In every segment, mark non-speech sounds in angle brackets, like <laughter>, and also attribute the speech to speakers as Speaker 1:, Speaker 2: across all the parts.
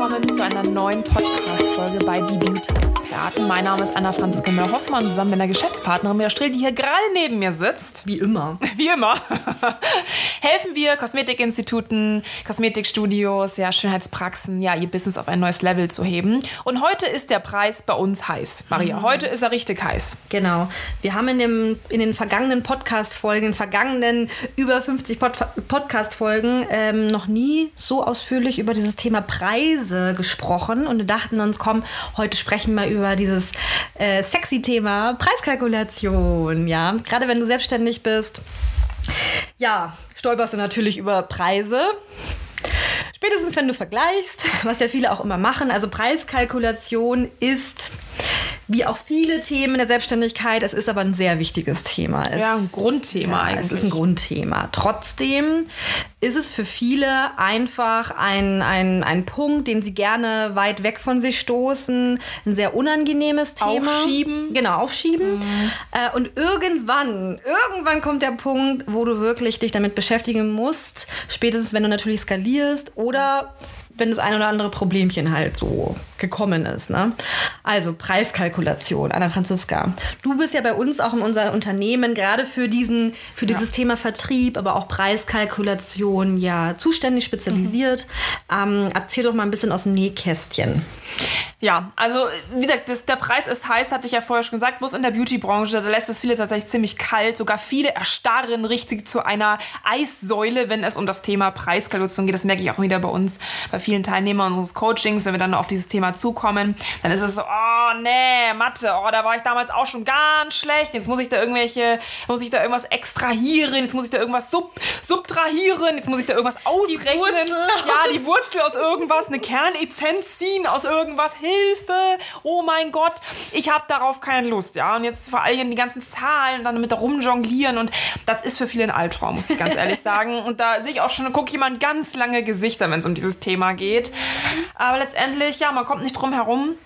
Speaker 1: Willkommen zu einer neuen Podcast-Folge bei Die Beauty-Experten. Mein Name ist Anna Franziska Müller-Hoffmann, zusammen mit einer Geschäftspartnerin Mira Strehl, die hier gerade neben mir sitzt.
Speaker 2: Wie immer. <laughs>
Speaker 1: Wie immer. <laughs> Helfen wir Kosmetikinstituten, Kosmetikstudios, ja, Schönheitspraxen, ja, ihr Business auf ein neues Level zu heben. Und heute ist der Preis bei uns heiß. Maria,
Speaker 2: Mhm.
Speaker 1: heute ist er richtig heiß.
Speaker 2: Genau. Wir haben in, dem, in den vergangenen Podcast-Folgen, in den vergangenen über 50 Pod Podcast-Folgen ähm, noch nie so ausführlich über dieses Thema Preise gesprochen und wir dachten uns, komm, heute sprechen wir über dieses äh, sexy Thema Preiskalkulation. Ja, gerade wenn du selbstständig bist, ja, stolperst du natürlich über Preise. Spätestens wenn du vergleichst, was ja viele auch immer machen, also Preiskalkulation ist wie auch viele Themen in der Selbstständigkeit, es ist aber ein sehr wichtiges Thema. Es,
Speaker 1: Ja, ein Grundthema
Speaker 2: ja,
Speaker 1: eigentlich.
Speaker 2: Es ist ein Grundthema. Trotzdem ist es für viele einfach ein, ein, ein Punkt, den sie gerne weit weg von sich stoßen. Ein sehr unangenehmes Thema.
Speaker 1: Aufschieben.
Speaker 2: Genau, aufschieben. Äh, und irgendwann, irgendwann kommt der Punkt, wo du wirklich dich damit beschäftigen musst. Spätestens, wenn du natürlich skalierst oder wenn das ein oder andere Problemchen halt so gekommen ist. Ne? Also Preiskalkulation, Anna Franziska. Du bist ja bei uns auch in unserem Unternehmen gerade für diesen, für dieses Thema Vertrieb, aber auch Preiskalkulation ja zuständig, spezialisiert. Ähm, erzähl doch mal ein bisschen aus dem Nähkästchen.
Speaker 1: Ja, also wie gesagt, das, der Preis ist heiß, hatte ich ja vorher schon gesagt. Bloß in der Beauty-Branche, da lässt es viele tatsächlich ziemlich kalt. Sogar viele erstarren richtig zu einer Eissäule, wenn es um das Thema Preiskalkulation geht. Das merke ich auch wieder bei uns, bei vielen Teilnehmern unseres Coachings, wenn wir dann auf dieses Thema zukommen. Dann ist es so, oh nee, Mathe, oh, da war ich damals auch schon ganz schlecht. Jetzt muss ich da irgendwelche, muss ich da irgendwas extrahieren, jetzt muss ich da irgendwas sub, subtrahieren, jetzt muss ich da irgendwas ausrechnen.
Speaker 2: Wurzel.
Speaker 1: ja, die Wurzel aus irgendwas, eine Kernessenz ziehen aus irgendwas. Hilfe! Oh mein Gott, ich habe darauf keine Lust, ja. Und jetzt vor allem die ganzen Zahlen und dann damit da rumjonglieren und das ist für viele ein Albtraum, muss ich ganz ehrlich sagen. <laughs> Und da sehe ich auch schon, gucke jemand ganz lange Gesichter, wenn es um dieses Thema geht. Aber letztendlich, ja, man kommt nicht drum herum.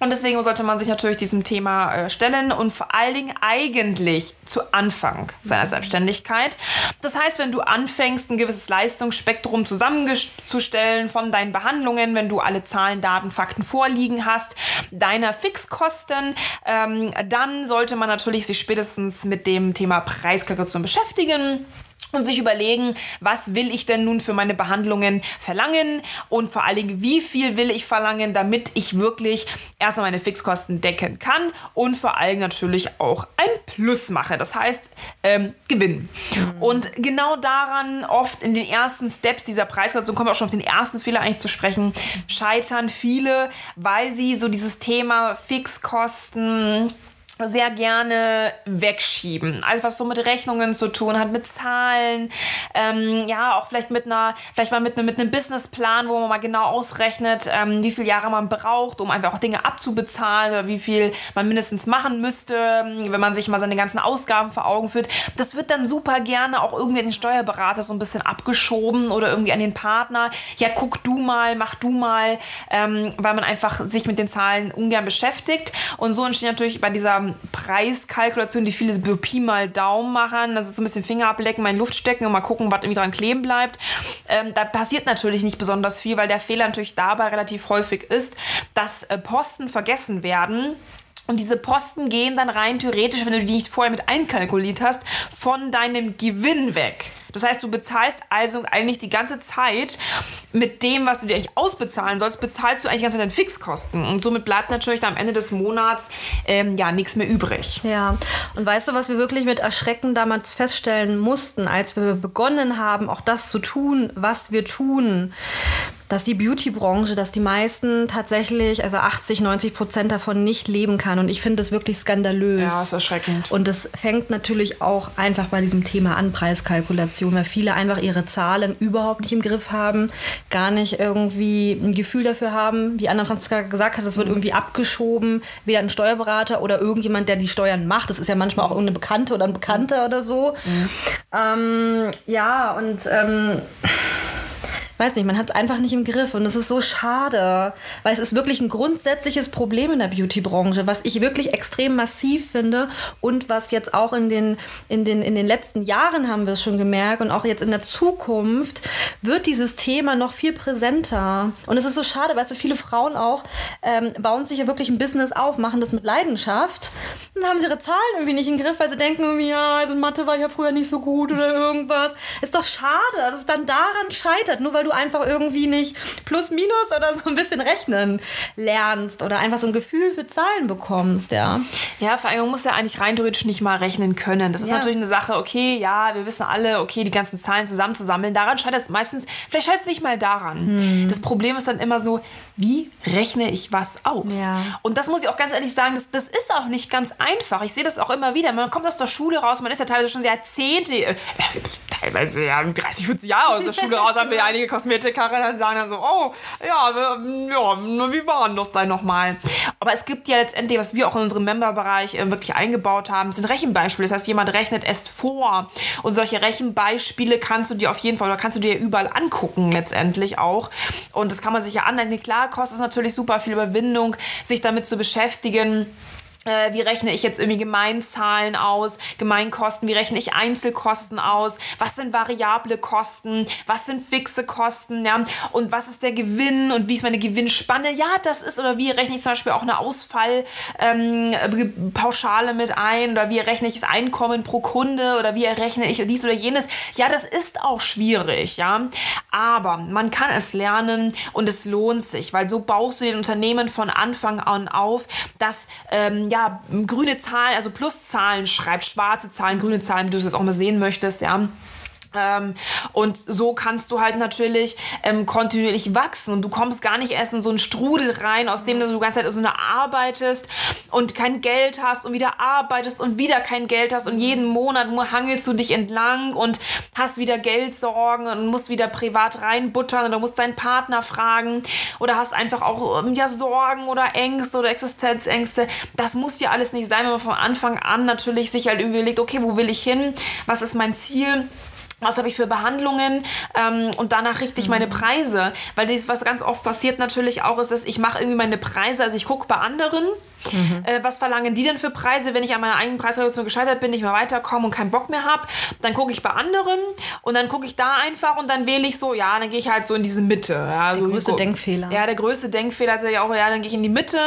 Speaker 1: Und deswegen sollte man sich natürlich diesem Thema äh, stellen und vor allen Dingen eigentlich zu Anfang seiner Selbstständigkeit. Das heißt, wenn du anfängst, ein gewisses Leistungsspektrum zusammenzustellen von deinen Behandlungen, wenn du alle Zahlen, Daten, Fakten vorliegen hast, deiner Fixkosten, ähm, dann sollte man natürlich sich spätestens mit dem Thema Preiskalkulation beschäftigen und sich überlegen, was will ich denn nun für meine Behandlungen verlangen und vor allen Dingen, wie viel will ich verlangen, damit ich wirklich erstmal meine Fixkosten decken kann und vor allem natürlich auch ein Plus mache, das heißt ähm, Gewinn. Und genau daran oft in den ersten Steps dieser Preiskalkulation, kommen wir auch schon auf den ersten Fehler eigentlich zu sprechen, scheitern viele, weil sie so dieses Thema Fixkosten sehr gerne wegschieben. Also was so mit Rechnungen zu tun hat, mit Zahlen, ähm, ja, auch vielleicht mit einer, vielleicht mal mit, einem- mit einem Businessplan, wo man mal genau ausrechnet, ähm, wie viele Jahre man braucht, um einfach auch Dinge abzubezahlen oder wie viel man mindestens machen müsste, ähm, wenn man sich mal seine ganzen Ausgaben vor Augen führt. Das wird dann super gerne auch irgendwie an den Steuerberater so ein bisschen abgeschoben oder irgendwie an den Partner. Ja, guck du mal, mach du mal, ähm, weil man einfach sich mit den Zahlen ungern beschäftigt. Und so entsteht natürlich bei dieser Preiskalkulation, die viele so Pi mal Daumen machen, das ist so ein bisschen Finger ablecken, mal in Luft stecken und mal gucken, was irgendwie dran kleben bleibt. Ähm, da passiert natürlich nicht besonders viel, weil der Fehler natürlich dabei relativ häufig ist, dass äh, Posten vergessen werden. Und diese Posten gehen dann rein theoretisch, wenn du die nicht vorher mit einkalkuliert hast, von deinem Gewinn weg. Das heißt, du bezahlst also eigentlich die ganze Zeit mit dem, was du dir eigentlich ausbezahlen sollst, bezahlst du eigentlich Zeit deine Fixkosten. Und somit bleibt natürlich am Ende des Monats ähm, ja nichts mehr übrig.
Speaker 2: Ja, und weißt du, was wir wirklich mit Erschrecken damals feststellen mussten, als wir begonnen haben, auch das zu tun, was wir tun? Dass die Beauty-Branche, dass die meisten tatsächlich, also 80, 90 Prozent davon nicht leben kann. Und ich finde das wirklich skandalös.
Speaker 1: Ja, ist erschreckend.
Speaker 2: Und das fängt natürlich auch einfach bei diesem Thema an Preiskalkulation, weil viele einfach ihre Zahlen überhaupt nicht im Griff haben, gar nicht irgendwie ein Gefühl dafür haben. Wie Anna Franziska gesagt hat, das wird irgendwie abgeschoben, weder ein Steuerberater oder irgendjemand, der die Steuern macht. Das ist ja manchmal auch irgendeine Bekannte oder ein Bekannter oder so. Mhm. Ähm, ja, und ähm, weiß nicht, man hat es einfach nicht im Griff und es ist so schade, weil es ist wirklich ein grundsätzliches Problem in der Beauty-Branche, was ich wirklich extrem massiv finde und was jetzt auch in den, in den, in den letzten Jahren haben wir es schon gemerkt und auch jetzt in der Zukunft wird dieses Thema noch viel präsenter. Und es ist so schade, weil so viele Frauen auch ähm, bauen sich ja wirklich ein Business auf, machen das mit Leidenschaft und haben sie ihre Zahlen irgendwie nicht im Griff, weil sie denken, ja, also Mathe war ja früher nicht so gut oder irgendwas. Ist doch schade, dass es dann daran scheitert, nur weil du du einfach irgendwie nicht plus minus oder so ein bisschen rechnen lernst oder einfach so ein Gefühl für Zahlen bekommst, ja.
Speaker 1: Ja, vor allem man muss ja eigentlich rein theoretisch nicht mal rechnen können. Das ist ja. natürlich eine Sache, okay, ja, wir wissen alle, okay, die ganzen Zahlen zusammenzusammeln. Daran scheitert es meistens, vielleicht scheitert es nicht mal daran. Hm. Das Problem ist dann immer so, wie rechne ich was aus? Ja. Und das muss ich auch ganz ehrlich sagen, das, das ist auch nicht ganz einfach. Ich sehe das auch immer wieder. Man kommt aus der Schule raus, man ist ja teilweise schon Jahrzehnte, äh, teilweise ja 30, 40 Jahre aus der Schule raus, haben wir einige Kosmetikerinnen sagen dann so, oh, ja, ja, wie war denn das dann nochmal? Aber es gibt ja letztendlich, was wir auch in unserem Memberbereich äh, wirklich eingebaut haben, sind Rechenbeispiele. Das heißt, jemand rechnet es vor. Und solche Rechenbeispiele kannst du dir auf jeden Fall, oder kannst du dir überall angucken letztendlich auch. Und das kann man sich ja anleiten. Klar kostet es natürlich super viel Überwindung, sich damit zu beschäftigen äh, wie rechne ich jetzt irgendwie Gemeinzahlen aus, Gemeinkosten, wie rechne ich Einzelkosten aus, was sind variable Kosten, was sind fixe Kosten, ja, und was ist der Gewinn und wie ist meine Gewinnspanne, ja, das ist, oder wie rechne ich zum Beispiel auch eine Ausfallpauschale ähm, mit ein, oder wie rechne ich das Einkommen pro Kunde, oder wie errechne ich dies oder jenes, ja, das ist auch schwierig, ja, aber man kann es lernen und es lohnt sich, weil so baust du den Unternehmen von Anfang an auf, dass ähm, ja, grüne Zahlen, also Pluszahlen schreibst, schwarze Zahlen, grüne Zahlen, wie du es jetzt auch mal sehen möchtest, ja. Ähm, und so kannst du halt natürlich ähm, kontinuierlich wachsen und du kommst gar nicht erst in so einen Strudel rein, aus dem du die ganze Zeit so eine arbeitest und kein Geld hast und wieder arbeitest und wieder kein Geld hast und jeden Monat hangelst du dich entlang und hast wieder Geldsorgen und musst wieder privat reinbuttern oder musst deinen Partner fragen oder hast einfach auch ähm, ja Sorgen oder Ängste oder Existenzängste. Das muss ja alles nicht sein, wenn man von Anfang an natürlich sich halt überlegt, okay, wo will ich hin? Was ist mein Ziel? Was habe ich für Behandlungen ähm, und danach richte ich meine mhm. Preise. Weil das, was ganz oft passiert natürlich auch, ist, dass ich mache irgendwie meine Preise, also ich gucke bei anderen, mhm. äh, was verlangen die denn für Preise, wenn ich an meiner eigenen Preisreduktion gescheitert bin, nicht mehr weiterkomme und keinen Bock mehr habe, dann gucke ich bei anderen und dann gucke ich da einfach und dann wähle ich so, ja, dann gehe ich halt so in diese Mitte. Ja,
Speaker 2: der
Speaker 1: so
Speaker 2: größte Denkfehler.
Speaker 1: Ja, der größte Denkfehler ist ja auch, ja, dann gehe ich in die Mitte.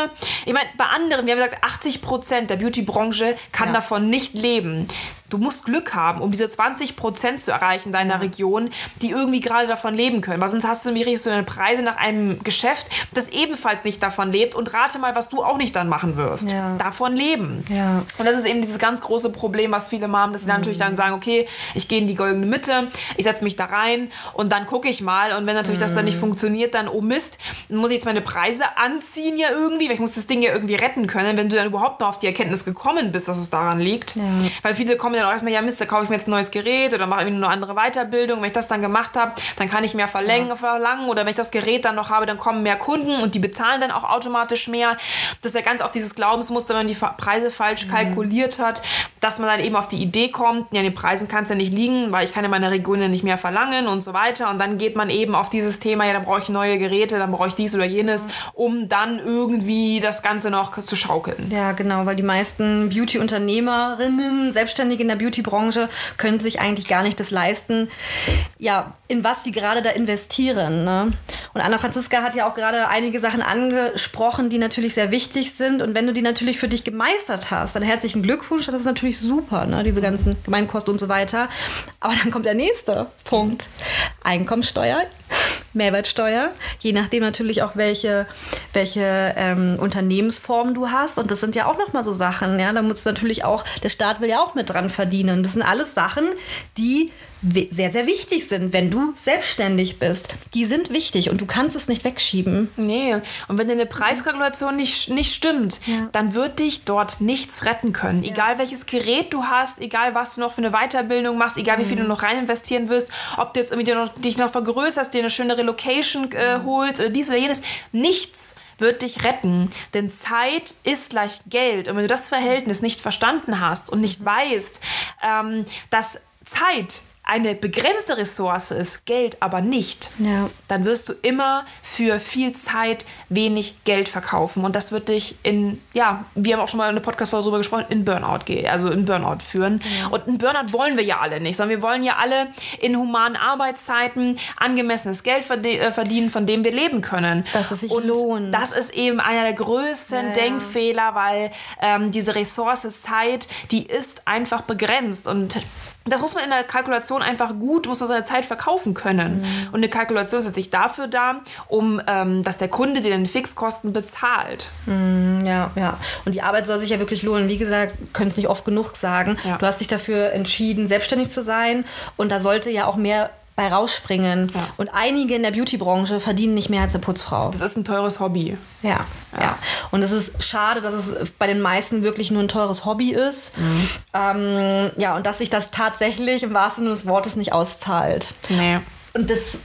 Speaker 1: Ich meine, bei anderen, wir haben gesagt, 80 Prozent der Beauty-Branche kann ja. davon nicht leben du musst Glück haben, um diese 20 Prozent zu erreichen deiner ja. Region, die irgendwie gerade davon leben können. Weil sonst hast du nämlich so deine Preise nach einem Geschäft, das ebenfalls nicht davon lebt. Und rate mal, was du auch nicht dann machen wirst. Ja. Davon leben. Ja. Und das ist eben dieses ganz große Problem, was viele haben, dass sie dann mhm. natürlich dann sagen, okay, ich gehe in die goldene Mitte, ich setze mich da rein und dann gucke ich mal. Und wenn natürlich mhm. das dann nicht mhm. funktioniert, dann, oh Mist, dann muss ich jetzt meine Preise anziehen ja irgendwie, weil ich muss das Ding ja irgendwie retten können, wenn du dann überhaupt mal auf die Erkenntnis gekommen bist, dass es daran liegt. Weil viele kommen dann auch erstmal, ja Mist, da kaufe ich mir jetzt ein neues Gerät oder mache irgendwie eine andere Weiterbildung. Wenn ich das dann gemacht habe, dann kann ich mehr verlängern, ja. verlangen oder wenn ich das Gerät dann noch habe, dann kommen mehr Kunden und die bezahlen dann auch automatisch mehr. Das ist ja ganz oft dieses Glaubensmuster, wenn man die Preise falsch mhm. kalkuliert hat, dass man dann eben auf die Idee kommt, ja, den Preisen kann es ja nicht liegen, weil ich kann in meiner Region ja nicht mehr verlangen und so weiter. Und dann geht man eben auf dieses Thema, ja, da brauche ich neue Geräte, dann brauche ich dies oder jenes, um dann irgendwie das Ganze noch zu schaukeln.
Speaker 2: Ja, genau, weil die meisten Beauty-Unternehmerinnen, Selbstständige in der Beauty-Branche Branche können sich eigentlich gar nicht das leisten, ja, in was sie gerade da investieren. Ne? Und Anna Franziska hat ja auch gerade einige Sachen angesprochen, die natürlich sehr wichtig sind. Und wenn du die natürlich für dich gemeistert hast, dann herzlichen Glückwunsch, das ist natürlich super, ne? diese ganzen Gemeinkosten und so weiter. Aber dann kommt der nächste Punkt. Einkommensteuer, Mehrwertsteuer, je nachdem natürlich auch, welche, welche ähm, Unternehmensform du hast. Und das sind ja auch nochmal so Sachen. Ja? Da muss natürlich auch, der Staat will ja auch mit dran verdienen. Das sind alles Sachen, die sehr, sehr wichtig sind, wenn du selbstständig bist. Die sind wichtig und du kannst es nicht wegschieben.
Speaker 1: Nee, und wenn deine Preiskalkulation nicht, nicht stimmt,
Speaker 2: Ja.
Speaker 1: dann wird dich dort nichts retten können. Egal welches Gerät du hast, egal was du noch für eine Weiterbildung machst, egal wie viel du noch rein investieren wirst, ob du jetzt irgendwie noch, dich noch vergrößerst, dir eine schöne Relocation äh, holst oder dies oder jenes, nichts wird dich retten. Denn Zeit ist gleich Geld. Und wenn du das Verhältnis nicht verstanden hast und nicht weißt, ähm, dass Zeit eine begrenzte Ressource ist, Geld aber nicht,
Speaker 2: Ja.
Speaker 1: dann wirst du immer für viel Zeit wenig Geld verkaufen. Und das wird dich in, ja, wir haben auch schon mal in einer Podcast-Folge darüber gesprochen, in Burnout gehen, also in Burnout führen. Und in Burnout wollen wir ja alle nicht, sondern wir wollen ja alle in humanen Arbeitszeiten angemessenes Geld äh, verdienen, von dem wir leben können.
Speaker 2: Dass es sich
Speaker 1: Und
Speaker 2: lohnt.
Speaker 1: Das ist eben einer der größten
Speaker 2: Ja, ja.
Speaker 1: Denkfehler, weil ähm, diese Ressource Zeit, die ist einfach begrenzt. Und das muss man in der Kalkulation einfach gut, muss man seine Zeit verkaufen können.
Speaker 2: Mhm.
Speaker 1: Und eine Kalkulation ist letztlich dafür da, um, ähm, dass der Kunde dir den Fixkosten bezahlt.
Speaker 2: Ja, ja. Und die Arbeit soll sich ja wirklich lohnen. Wie gesagt, können es nicht oft genug sagen.
Speaker 1: Ja.
Speaker 2: Du hast dich dafür entschieden, selbstständig zu sein. Und da sollte ja auch mehr bei rausspringen.
Speaker 1: Ja.
Speaker 2: Und einige in der Beauty-Branche verdienen nicht mehr als eine Putzfrau.
Speaker 1: Das ist ein teures Hobby.
Speaker 2: Ja, ja. Und es ist schade, dass es bei den meisten wirklich nur ein teures Hobby ist.
Speaker 1: Mhm.
Speaker 2: Ähm, ja, und dass sich das tatsächlich im wahrsten Sinne des Wortes nicht auszahlt.
Speaker 1: Nee.
Speaker 2: Und das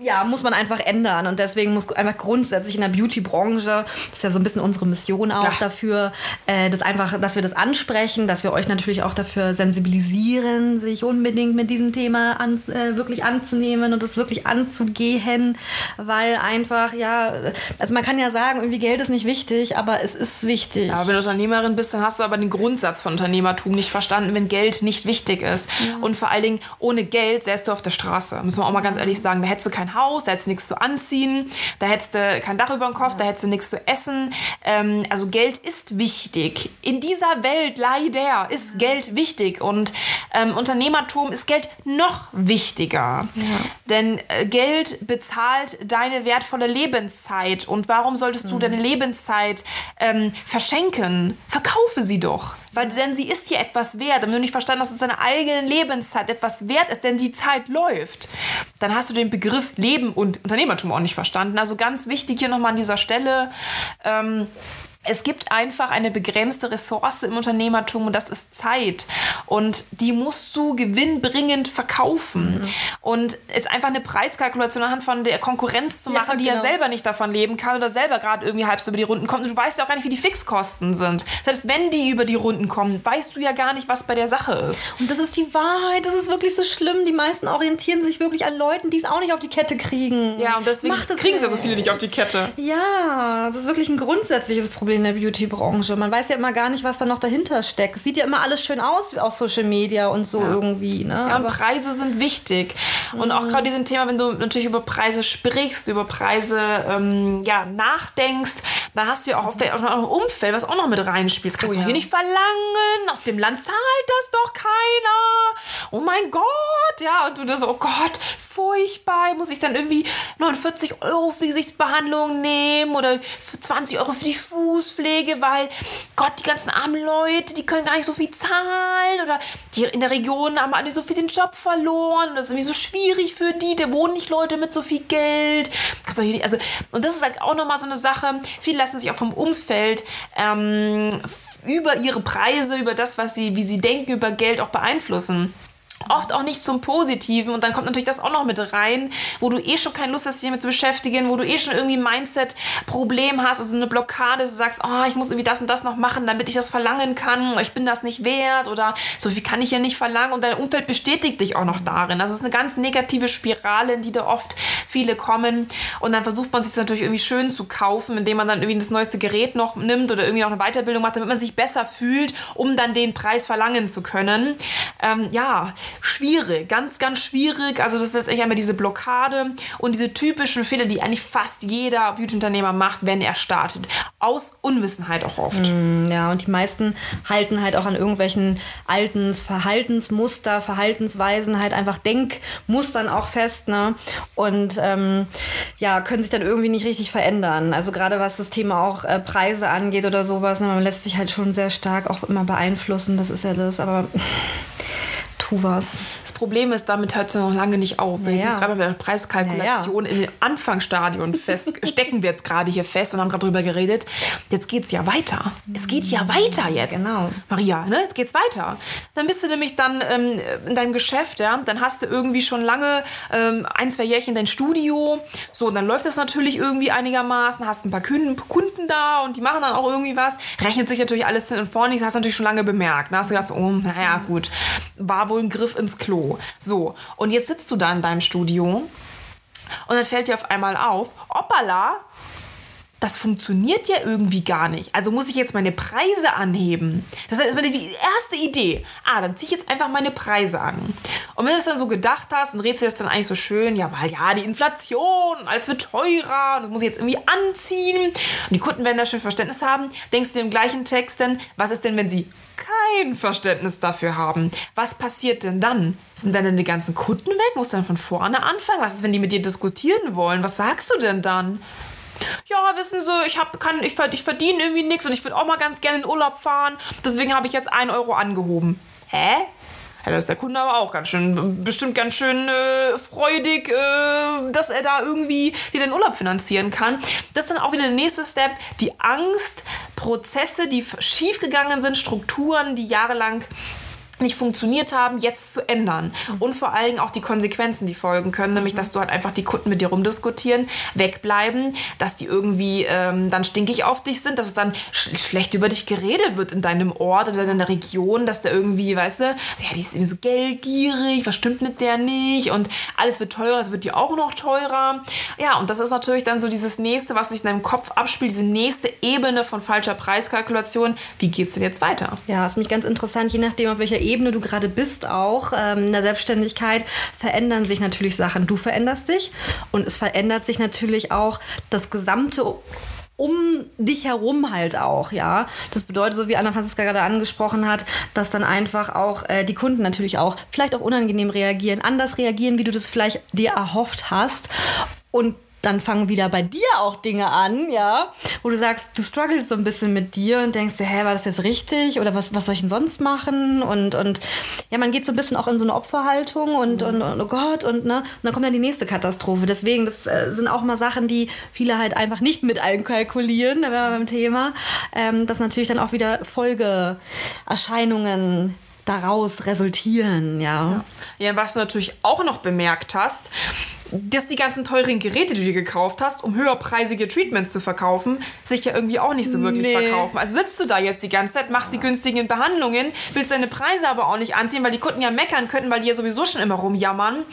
Speaker 2: ja, muss man einfach ändern. Und deswegen muss einfach grundsätzlich in der Beauty-Branche, das ist ja so ein bisschen unsere Mission auch
Speaker 1: Ja.
Speaker 2: dafür, äh, das einfach, dass wir das ansprechen, dass wir euch natürlich auch dafür sensibilisieren, sich unbedingt mit diesem Thema an, äh, wirklich anzunehmen und das wirklich anzugehen, weil einfach, ja, also man kann ja sagen, irgendwie Geld ist nicht wichtig, aber es ist wichtig.
Speaker 1: Ja, wenn du Unternehmerin bist, dann hast du aber den Grundsatz von Unternehmertum nicht verstanden, wenn Geld nicht wichtig ist. Und vor allen Dingen, ohne Geld säßt du auf der Straße. Müssen wir auch mal ganz ehrlich sagen. Da hättest du kein Haus, da hättest du nichts zu anziehen, da hättest du kein Dach über dem Kopf, da hättest du nichts zu essen. Ähm, also Geld ist wichtig. In dieser Welt leider ist Geld wichtig. Und ähm, Unternehmertum ist Geld noch wichtiger. Denn äh, Geld bezahlt deine wertvolle Lebenszeit. Und warum solltest du deine Lebenszeit ähm, verschenken? Verkaufe sie doch. Weil denn sie ist dir etwas wert. Und wenn du nicht verstanden hast, dass deine eigene Lebenszeit etwas wert ist, denn die Zeit läuft, dann hast du den Begriff Leben und Unternehmertum auch nicht verstanden. Also ganz wichtig hier nochmal an dieser Stelle. Ähm, es gibt einfach eine begrenzte Ressource im Unternehmertum und das ist Zeit. Und die musst du gewinnbringend verkaufen. Und jetzt einfach eine Preiskalkulation anhand von der Konkurrenz zu
Speaker 2: Ja,
Speaker 1: machen, die ja
Speaker 2: genau.
Speaker 1: selber nicht davon leben kann oder selber gerade irgendwie halb so über die Runden kommt. Und du weißt ja auch gar nicht, wie die Fixkosten sind. Selbst wenn die über die Runden kommen, weißt du ja gar nicht, was bei der Sache ist.
Speaker 2: Und das ist die Wahrheit, das ist wirklich so schlimm. Die meisten orientieren sich wirklich an Leuten, die es auch nicht auf die Kette kriegen.
Speaker 1: Ja, und deswegen kriegen es ja so viele nicht auf die Kette.
Speaker 2: Ja, das ist wirklich ein grundsätzliches Problem in der Beauty-Branche. Man weiß ja immer gar nicht, was da noch dahinter steckt. Es sieht ja immer alles schön aus auf Social Media und so irgendwie. Ne?
Speaker 1: Ja, und
Speaker 2: Aber
Speaker 1: Preise sind wichtig. Und auch gerade diesen Thema, wenn du natürlich über Preise sprichst, über Preise ähm, ja, nachdenkst, dann hast du ja auch vielleicht auch noch ein Umfeld, was auch noch mit reinspielt. Das kannst
Speaker 2: Oh
Speaker 1: du
Speaker 2: ja.
Speaker 1: hier nicht verlangen. Auf dem Land zahlt das doch keiner. Oh mein Gott. Ja, und du da so, oh Gott, furchtbar. Muss ich dann irgendwie 49 Euro für die Gesichtsbehandlung nehmen oder für 20 Euro für die Fußpflege, weil Gott, die ganzen armen Leute, die können gar nicht so viel zahlen oder die in der Region haben alle so viel den Job verloren und das ist irgendwie so schwierig für die, da wohnen nicht Leute mit so viel Geld. Nicht, also, und das ist halt auch nochmal so eine Sache, viele lassen sich auch vom Umfeld ähm, über ihre Preise, über das, was sie, wie sie denken über Geld auch beeinflussen oft auch nicht zum Positiven und dann kommt natürlich das auch noch mit rein, wo du eh schon keine Lust hast, dich damit zu beschäftigen, wo du eh schon irgendwie Mindset-Problem hast, also eine Blockade, dass du sagst, oh, ich muss irgendwie das und das noch machen, damit ich das verlangen kann, ich bin das nicht wert oder so viel kann ich ja nicht verlangen und dein Umfeld bestätigt dich auch noch darin. Das ist eine ganz negative Spirale, in die da oft viele kommen und dann versucht man sich das natürlich irgendwie schön zu kaufen, indem man dann irgendwie das neueste Gerät noch nimmt oder irgendwie noch eine Weiterbildung macht, damit man sich besser fühlt, um dann den Preis verlangen zu können. Ähm, ja, schwierig, ganz, ganz schwierig. Also das ist letztendlich einmal diese Blockade und diese typischen Fehler, die eigentlich fast jeder Beauty-Unternehmer macht, wenn er startet. Aus Unwissenheit auch oft.
Speaker 2: Ja, und die meisten halten halt auch an irgendwelchen alten Verhaltensmuster, Verhaltensweisen, halt einfach Denkmustern auch fest, ne? Und ähm, ja, können sich dann irgendwie nicht richtig verändern. Also gerade was das Thema auch äh, Preise angeht oder sowas, ne? man lässt sich halt schon sehr stark auch immer beeinflussen, das ist ja das, aber tu was.
Speaker 1: Das Problem ist, damit hört es ja noch lange nicht auf. Wir
Speaker 2: Ja,
Speaker 1: sind
Speaker 2: ja.
Speaker 1: jetzt gerade bei der Preiskalkulation in den Anfangsstadion fest, <laughs> stecken wir jetzt gerade hier fest und haben gerade drüber geredet. Jetzt geht's ja weiter. Es geht ja weiter jetzt.
Speaker 2: Genau.
Speaker 1: Maria, ne? Jetzt geht's weiter. Dann bist du nämlich dann ähm, in deinem Geschäft, ja, dann hast du irgendwie schon lange ähm, ein, zwei Jährchen dein Studio. So, und dann läuft das natürlich irgendwie einigermaßen, hast ein paar Kunden, Kunden da und die machen dann auch irgendwie was. Rechnet sich natürlich alles hin und vorne, das hast du natürlich schon lange bemerkt. Da hast du gedacht, so, oh, naja, gut, war wohl ein Griff ins Klo. So, und jetzt sitzt du da in deinem Studio und dann fällt dir auf einmal auf, hoppala, das funktioniert ja irgendwie gar nicht. Also muss ich jetzt meine Preise anheben. Das ist erstmal die erste Idee. Ah, dann ziehe ich jetzt einfach meine Preise an. Und wenn du es dann so gedacht hast und redest dir das dann eigentlich so schön, ja, weil ja, die Inflation und alles wird teurer und das muss ich jetzt irgendwie anziehen. Und die Kunden werden da schön Verständnis haben. Denkst du dir im gleichen Text denn, was ist denn, wenn sie kein Verständnis dafür haben? Was passiert denn dann? Sind dann die ganzen Kunden weg? Musst du dann von vorne anfangen? Was ist, wenn die mit dir diskutieren wollen? Was sagst du denn dann? Ja, wissen Sie, ich, hab, kann, ich, ich verdiene irgendwie nichts und ich würde auch mal ganz gerne in Urlaub fahren. Deswegen habe ich jetzt 1 Euro angehoben. Hä? Ja, da ist der Kunde aber auch ganz schön, bestimmt ganz schön äh, freudig, äh, dass er da irgendwie dir den Urlaub finanzieren kann. Das ist dann auch wieder der nächste Step. Die Angst, Prozesse, die schiefgegangen sind, Strukturen, die jahrelang nicht funktioniert haben, jetzt zu ändern. Und vor allen Dingen auch die Konsequenzen, die folgen können, nämlich dass du halt einfach die Kunden mit dir rumdiskutieren, wegbleiben, dass die irgendwie ähm, dann stinkig auf dich sind, dass es dann sch schlecht über dich geredet wird in deinem Ort oder in deiner Region, dass der irgendwie, weißt du, ja, die ist irgendwie so geldgierig, was stimmt mit der nicht und alles wird teurer, es wird dir auch noch teurer. Ja, und das ist natürlich dann so dieses nächste, was sich in deinem Kopf abspielt, diese nächste Ebene von falscher Preiskalkulation. Wie geht's denn jetzt weiter?
Speaker 2: Ja, ist mich ganz interessant, je nachdem, auf welcher Ebene du gerade bist, auch ähm, in der Selbstständigkeit, verändern sich natürlich Sachen. Du veränderst dich und es verändert sich natürlich auch das gesamte um dich herum halt auch, ja. Das bedeutet, so wie Anna Franziska gerade angesprochen hat, dass dann einfach auch äh, die Kunden natürlich auch vielleicht auch unangenehm reagieren, anders reagieren, wie du das vielleicht dir erhofft hast. Und dann fangen wieder bei dir auch Dinge an, ja, wo du sagst, du struggles so ein bisschen mit dir und denkst dir, hä, war das jetzt richtig oder was, was soll ich denn sonst machen? Und, und ja, man geht so ein bisschen auch in so eine Opferhaltung und, und, und oh Gott und ne, und dann kommt dann die nächste Katastrophe. Deswegen, das äh, sind auch mal Sachen, die viele halt einfach nicht mit einkalkulieren, da wären wir beim Thema, ähm, dass natürlich dann auch wieder Folgeerscheinungen daraus resultieren, ja.
Speaker 1: Ja, was du natürlich auch noch bemerkt hast, dass die ganzen teuren Geräte, die du dir gekauft hast, um höherpreisige Treatments zu verkaufen, sich ja irgendwie auch nicht so wirklich
Speaker 2: Nee.
Speaker 1: verkaufen. Also sitzt du da jetzt die ganze Zeit, machst die günstigen Behandlungen, willst deine Preise aber auch nicht anziehen, weil die Kunden ja meckern könnten, weil die ja sowieso schon immer rumjammern,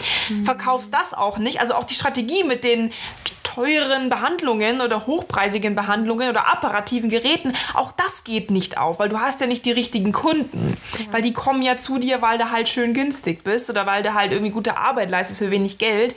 Speaker 1: verkaufst das auch nicht. Also auch die Strategie mit den teuren Behandlungen oder hochpreisigen Behandlungen oder apparativen Geräten, auch das geht nicht auf, weil du hast ja nicht die richtigen Kunden. Weil die kommen ja zu dir, weil du halt schön günstig bist oder weil du halt irgendwie gute Arbeit leistest für wenig Geld.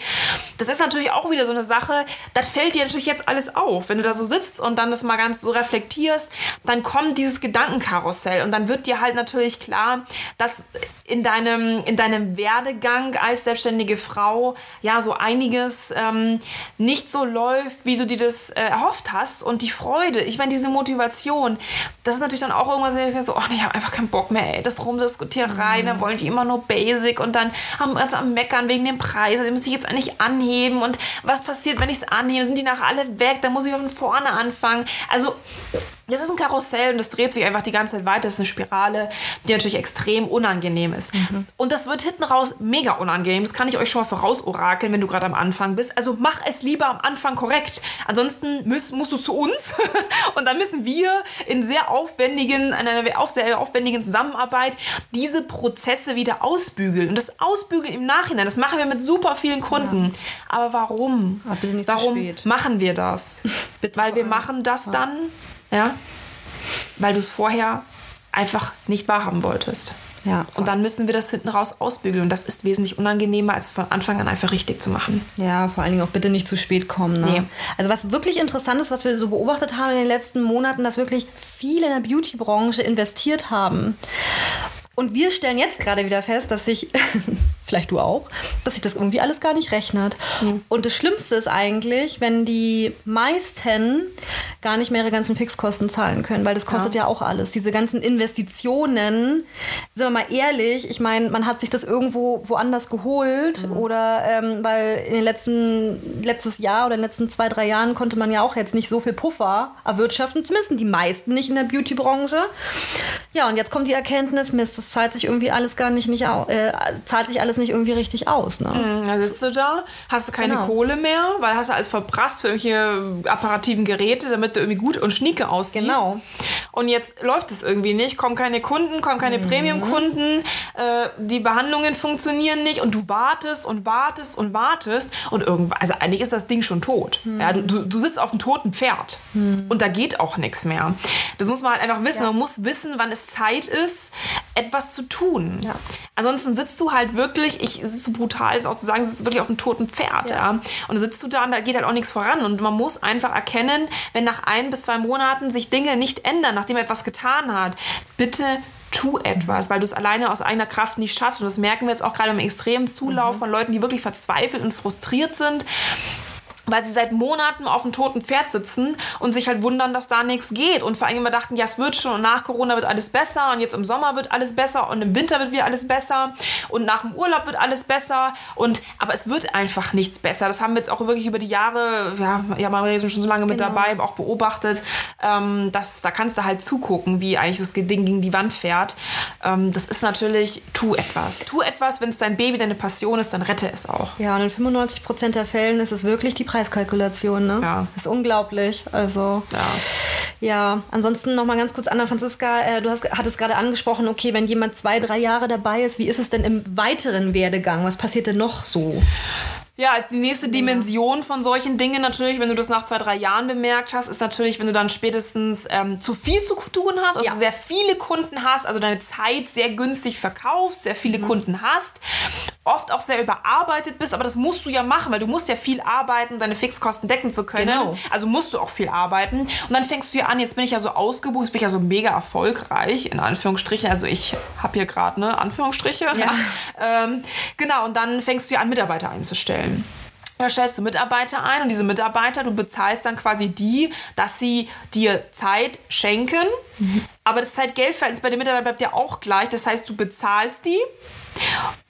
Speaker 1: Das ist natürlich auch wieder so eine Sache, das fällt dir natürlich jetzt alles auf. Wenn du da so sitzt und dann das mal ganz so reflektierst, dann kommt dieses Gedankenkarussell und dann wird dir halt natürlich klar, dass in deinem, in deinem Werdegang als selbstständige Frau ja so einiges ähm, nicht so läuft, wie du dir das äh, erhofft hast und die Freude, ich meine diese Motivation, das ist natürlich dann auch irgendwas, ich so, oh nee, ich habe einfach keinen Bock mehr, ey, das Rumdiskutierei, dann wollen die immer nur Basic und dann am, ganz am Meckern wegen dem Preis, also, den muss ich jetzt eigentlich anheben und was passiert, wenn ich es anhebe, sind die nachher alle weg, dann muss ich von vorne anfangen, also das ist ein Karussell und das dreht sich einfach die ganze Zeit weiter. Das ist eine Spirale, die natürlich extrem unangenehm ist. Und das wird hinten raus mega unangenehm. Das kann ich euch schon mal vorausorakeln, wenn du gerade am Anfang bist. Also mach es lieber am Anfang korrekt. Ansonsten musst, musst du zu uns <laughs> und dann müssen wir in sehr aufwendigen, in einer auch sehr aufwendigen Zusammenarbeit diese Prozesse wieder ausbügeln. Und das Ausbügeln im Nachhinein, das machen wir mit super vielen Kunden. Aber warum?
Speaker 2: Aber zu
Speaker 1: warum machen wir das? <laughs>
Speaker 2: Bitte
Speaker 1: Weil wir machen das dann, ja, weil du es vorher einfach nicht wahrhaben wolltest.
Speaker 2: Ja,
Speaker 1: Und dann müssen wir das hinten raus ausbügeln. Und das ist wesentlich unangenehmer, als von Anfang an einfach richtig zu machen.
Speaker 2: Ja, vor allen Dingen auch bitte nicht zu spät kommen. Ne?
Speaker 1: Nee.
Speaker 2: Also was wirklich interessant ist, was wir so beobachtet haben in den letzten Monaten, dass wirklich viele in der Beauty-Branche investiert haben. Und wir stellen jetzt gerade wieder fest, dass sich, <laughs> vielleicht du auch, dass sich das irgendwie alles gar nicht rechnet. Und das Schlimmste ist eigentlich, wenn die meisten gar nicht mehr ihre ganzen Fixkosten zahlen können, weil das kostet ja, ja auch alles. Diese ganzen Investitionen, sind wir mal ehrlich, ich meine, man hat sich das irgendwo woanders geholt mhm. oder ähm, weil in den letzten, letztes Jahr oder in den letzten zwei, drei Jahren konnte man ja auch jetzt nicht so viel Puffer erwirtschaften, zumindest die meisten nicht in der Beauty-Branche. Ja, und jetzt kommt die Erkenntnis, Mist, das zahlt sich irgendwie alles gar nicht, nicht äh, zahlt sich alles nicht irgendwie richtig aus. Ne?
Speaker 1: Mhm, dann sitzt du da, hast du keine genau. Kohle mehr, weil hast du alles verprasst für irgendwelche apparativen Geräte, damit du irgendwie gut und schnieke aussiehst. Genau. Und jetzt läuft es irgendwie nicht, kommen keine Kunden, kommen keine mhm. Premium-Kunden, äh, die Behandlungen funktionieren nicht und du wartest und wartest und wartest und irgendwann, also eigentlich ist das Ding schon tot. Mhm. Ja, du, du, du, sitzt auf einem toten Pferd mhm. und da geht auch nichts mehr. Das muss man halt einfach wissen. Ja. Man muss wissen, wann es Zeit ist, etwas zu tun. Ja. Ansonsten sitzt du halt wirklich, ich, es ist so brutal, es auch zu sagen, sitzt wirklich auf einem toten Pferd. Ja. ja. Und sitzt du da und da geht halt auch nichts voran. Und man muss einfach erkennen, wenn nach ein bis zwei Monaten sich Dinge nicht ändern, nachdem er etwas getan hat, bitte tu etwas, weil du es alleine aus eigener Kraft nicht schaffst. Und das merken wir jetzt auch gerade im extremen Zulauf mhm. von Leuten, die wirklich verzweifelt und frustriert sind weil sie seit Monaten auf dem toten Pferd sitzen und sich halt wundern, dass da nichts geht. Und vor allem immer dachten, ja, es wird schon und nach Corona wird alles besser und jetzt im Sommer wird alles besser und im Winter wird wieder alles besser und nach dem Urlaub wird alles besser. Und, aber es wird einfach nichts besser. Das haben wir jetzt auch wirklich über die Jahre, ja, ja man schon so lange mit genau. dabei, auch beobachtet. Ähm, dass, da kannst du halt zugucken, wie eigentlich das Ding gegen die Wand fährt. Ähm, das ist natürlich, tu etwas. Tu etwas, wenn es dein Baby, deine Passion ist, dann rette es auch.
Speaker 2: Ja, und in 95 Prozent der Fällen ist es wirklich die Preiskalkulation, ne? Ja. Das ist unglaublich. Also. Ja. Ja, ansonsten noch mal ganz kurz, Anna Franziska, äh, du hast, hattest gerade angesprochen, okay, wenn jemand zwei, drei Jahre dabei ist, wie ist es denn im weiteren Werdegang? Was passiert denn noch so?
Speaker 1: Ja, als die nächste Dimension von solchen Dingen natürlich, wenn du das nach zwei, drei Jahren bemerkt hast, ist natürlich, wenn du dann spätestens ähm, zu viel zu tun hast, also ja. sehr viele Kunden hast, also deine Zeit sehr günstig verkaufst, sehr viele mhm. Kunden hast, oft auch sehr überarbeitet bist, aber das musst du ja machen, weil du musst ja viel arbeiten, um deine Fixkosten decken zu können. Genau. Also musst du auch viel arbeiten. Und dann fängst du ja an, jetzt bin ich ja so ausgebucht, jetzt bin ich ja so mega erfolgreich, in Anführungsstrichen. Also ich habe hier gerade, ne, Anführungsstriche. Ja. <laughs> ähm, genau, und dann fängst du ja an, Mitarbeiter einzustellen einstellen. Da stellst du Mitarbeiter ein und diese Mitarbeiter, du bezahlst dann quasi die, dass sie dir Zeit schenken. Mhm. Aber das Zeit-Geld-Verhältnis bei den Mitarbeitern bleibt ja auch gleich. Das heißt, du bezahlst die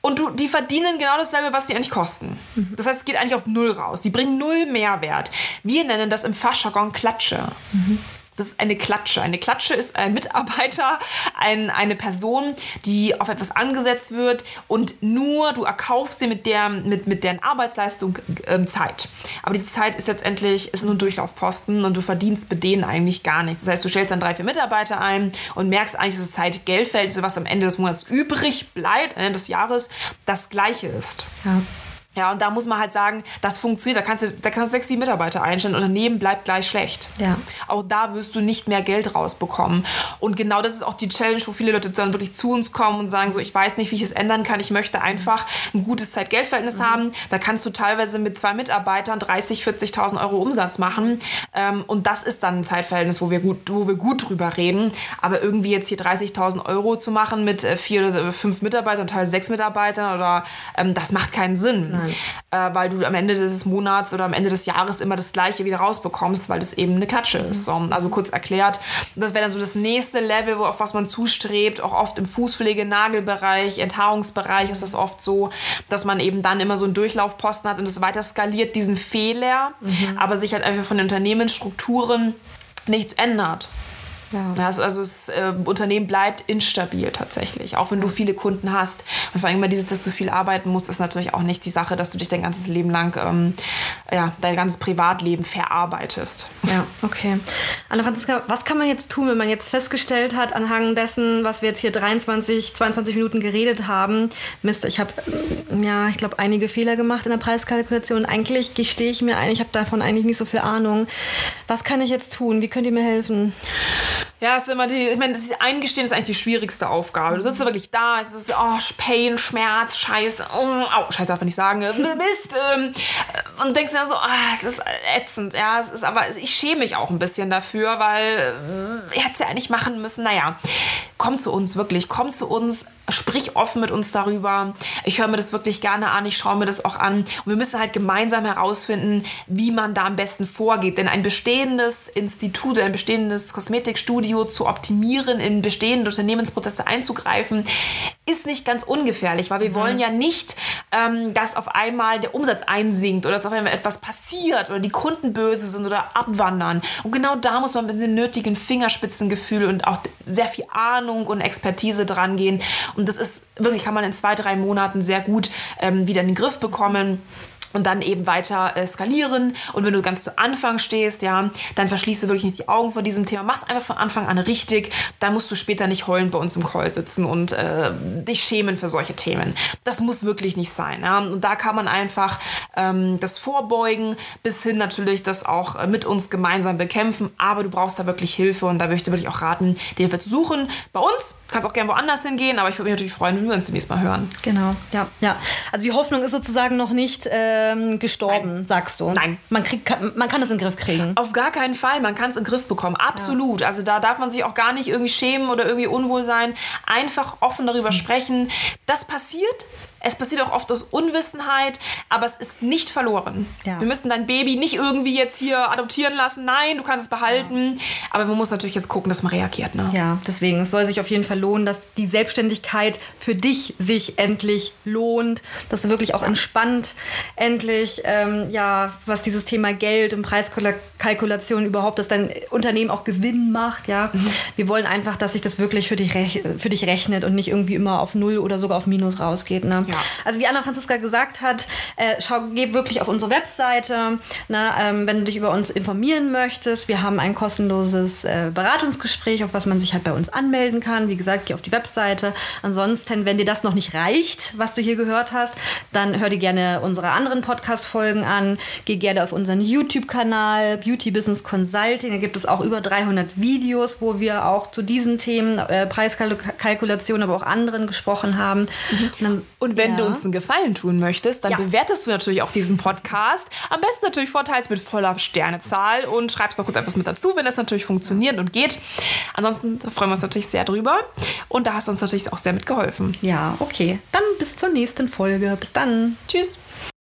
Speaker 1: und du, die verdienen genau dasselbe, was die eigentlich kosten. Mhm. Das heißt, es geht eigentlich auf Null raus. Die bringen Null Mehrwert. Wir nennen das im Fachjargon Klatsche. Mhm. Das ist eine Klatsche. Eine Klatsche ist ein Mitarbeiter, ein, eine Person, die auf etwas angesetzt wird und nur du erkaufst sie mit, der, mit, mit deren Arbeitsleistung äh, Zeit. Aber diese Zeit ist letztendlich ist nur ein Durchlaufposten und du verdienst mit denen eigentlich gar nichts. Das heißt, du stellst dann drei, vier Mitarbeiter ein und merkst eigentlich, dass das Zeit-Geldfeld, was am Ende des Monats übrig bleibt, Ende des Jahres, das gleiche ist. Ja. Ja, und da muss man halt sagen, das funktioniert. Da kannst du, da kannst du sechs, sieben Mitarbeiter einstellen und daneben bleibt gleich schlecht. Ja. Auch da wirst du nicht mehr Geld rausbekommen. Und genau das ist auch die Challenge, wo viele Leute dann wirklich zu uns kommen und sagen so, ich weiß nicht, wie ich es ändern kann. Ich möchte einfach ein gutes Zeit-Geld-Verhältnis mhm. haben. Da kannst du teilweise mit zwei Mitarbeitern 30, 40.000 Euro Umsatz machen. Ähm, und das ist dann ein Zeitverhältnis, wo wir gut, wo wir gut drüber reden. Aber irgendwie jetzt hier 30.000 Euro zu machen mit äh, vier oder fünf Mitarbeitern, teilweise sechs Mitarbeitern oder ähm, das macht keinen Sinn. Nein äh, weil du am Ende des Monats oder am Ende des Jahres immer das Gleiche wieder rausbekommst, weil das eben eine Klatsche ist. Mhm. Also kurz erklärt, das wäre dann so das nächste Level, wo, auf was man zustrebt, auch oft im Fußpflege-, Nagelbereich, Enthaarungsbereich ist das oft so, dass man eben dann immer so einen Durchlaufposten hat und das weiter skaliert, diesen Fehler, mhm. aber sich halt einfach von den Unternehmensstrukturen nichts ändert. Ja. Das, also das äh, Unternehmen bleibt instabil tatsächlich, auch wenn du viele Kunden hast. Und vor allem immer dieses, dass du viel arbeiten musst, ist natürlich auch nicht die Sache, dass du dich dein ganzes Leben lang, ähm, ja, dein ganzes Privatleben verarbeitest.
Speaker 2: Ja, okay. Anna Franziska, was kann man jetzt tun, wenn man jetzt festgestellt hat, anhand dessen, was wir jetzt hier 23, 22 Minuten geredet haben, Mist, ich habe, ja, ich glaube, einige Fehler gemacht in der Preiskalkulation. Eigentlich gestehe ich mir ein, ich habe davon eigentlich nicht so viel Ahnung. Was kann ich jetzt tun? Wie könnt ihr mir helfen?
Speaker 1: Ja, es ist immer die, ich meine, das Eingestehen ist eigentlich die schwierigste Aufgabe. Du sitzt da wirklich da, es ist, oh, Pain, Schmerz, Scheiße, oh, oh Scheiße darf man nicht sagen, <laughs> Mist, ähm, und denkst dann so, ah, es ist ätzend, ja, es ist aber, ich schäme mich auch ein bisschen dafür, weil äh, ich hätte es ja eigentlich machen müssen, naja komm zu uns, wirklich, komm zu uns, sprich offen mit uns darüber. Ich höre mir das wirklich gerne an, ich schaue mir das auch an. Und wir müssen halt gemeinsam herausfinden, wie man da am besten vorgeht. Denn ein bestehendes Institut, ein bestehendes Kosmetikstudio zu optimieren, in bestehende Unternehmensprozesse einzugreifen, ist nicht ganz ungefährlich, weil wir mhm. wollen ja nicht, ähm, dass auf einmal der Umsatz einsinkt oder dass auf einmal etwas passiert oder die Kunden böse sind oder abwandern. Und genau da muss man mit dem nötigen Fingerspitzengefühl und auch sehr viel Ahnung und Expertise dran gehen. Und das ist wirklich, kann man in zwei, drei Monaten sehr gut ähm, wieder in den Griff bekommen und dann eben weiter äh, skalieren. Und wenn du ganz zu Anfang stehst, ja, dann verschließe wirklich nicht die Augen vor diesem Thema. Mach's einfach von Anfang an richtig. Dann musst du später nicht heulend bei uns im Call sitzen und äh, dich schämen für solche Themen. Das muss wirklich nicht sein. Ja? Und da kann man einfach ähm, das vorbeugen, bis hin natürlich das auch äh, mit uns gemeinsam bekämpfen. Aber du brauchst da wirklich Hilfe und da möchte ich wirklich auch raten, die Hilfe zu suchen. Bei uns kannst auch gerne woanders hingehen, aber ich würde mich natürlich freuen, wenn wir uns demnächst mal hören.
Speaker 2: Genau, ja, ja. Also die Hoffnung ist sozusagen noch nicht äh ähm, gestorben,
Speaker 1: Nein.
Speaker 2: sagst du?
Speaker 1: Nein.
Speaker 2: Man, kriegt, kann, man kann es in den Griff kriegen.
Speaker 1: Auf gar keinen Fall. Man kann es in den Griff bekommen. Absolut. Ja. Also da darf man sich auch gar nicht irgendwie schämen oder irgendwie unwohl sein. Einfach offen darüber mhm. sprechen. Das passiert. Es passiert auch oft aus Unwissenheit, aber es ist nicht verloren. Ja. Wir müssen dein Baby nicht irgendwie jetzt hier adoptieren lassen. Nein, du kannst es behalten. Ja. Aber man muss natürlich jetzt gucken, dass man reagiert. Ne?
Speaker 2: Ja, deswegen, es soll sich auf jeden Fall lohnen, dass die Selbstständigkeit für dich sich endlich lohnt, dass du wirklich auch entspannt endlich, ähm, ja, was dieses Thema Geld und Preiskalkulation überhaupt, dass dein Unternehmen auch Gewinn macht. Ja, mhm. wir wollen einfach, dass sich das wirklich für dich, für dich rechnet und nicht irgendwie immer auf Null oder sogar auf Minus rausgeht. Ne? Ja. Ja. Also wie Anna Franziska gesagt hat, äh, schau, geh wirklich auf unsere Webseite, ne, ähm, wenn du dich über uns informieren möchtest. Wir haben ein kostenloses äh, Beratungsgespräch, auf was man sich halt bei uns anmelden kann. Wie gesagt, geh auf die Webseite. Ansonsten, wenn dir das noch nicht reicht, was du hier gehört hast, dann hör dir gerne unsere anderen Podcast-Folgen an. Geh gerne auf unseren YouTube-Kanal Beauty Business Consulting. Da gibt es auch über 300 Videos, wo wir auch zu diesen Themen, äh, Preiskalkulation, aber auch anderen gesprochen haben.
Speaker 1: Mhm. Und, dann, und wenn wenn ja. du uns einen Gefallen tun möchtest, dann ja. bewertest du natürlich auch diesen Podcast. Am besten natürlich vorteils mit voller Sternezahl und schreibst noch kurz etwas mit dazu, wenn das natürlich funktioniert und geht. Ansonsten freuen wir uns natürlich sehr drüber. Und da hast du uns natürlich auch sehr mitgeholfen.
Speaker 2: Ja, okay. Dann bis zur nächsten Folge. Bis dann.
Speaker 1: Tschüss.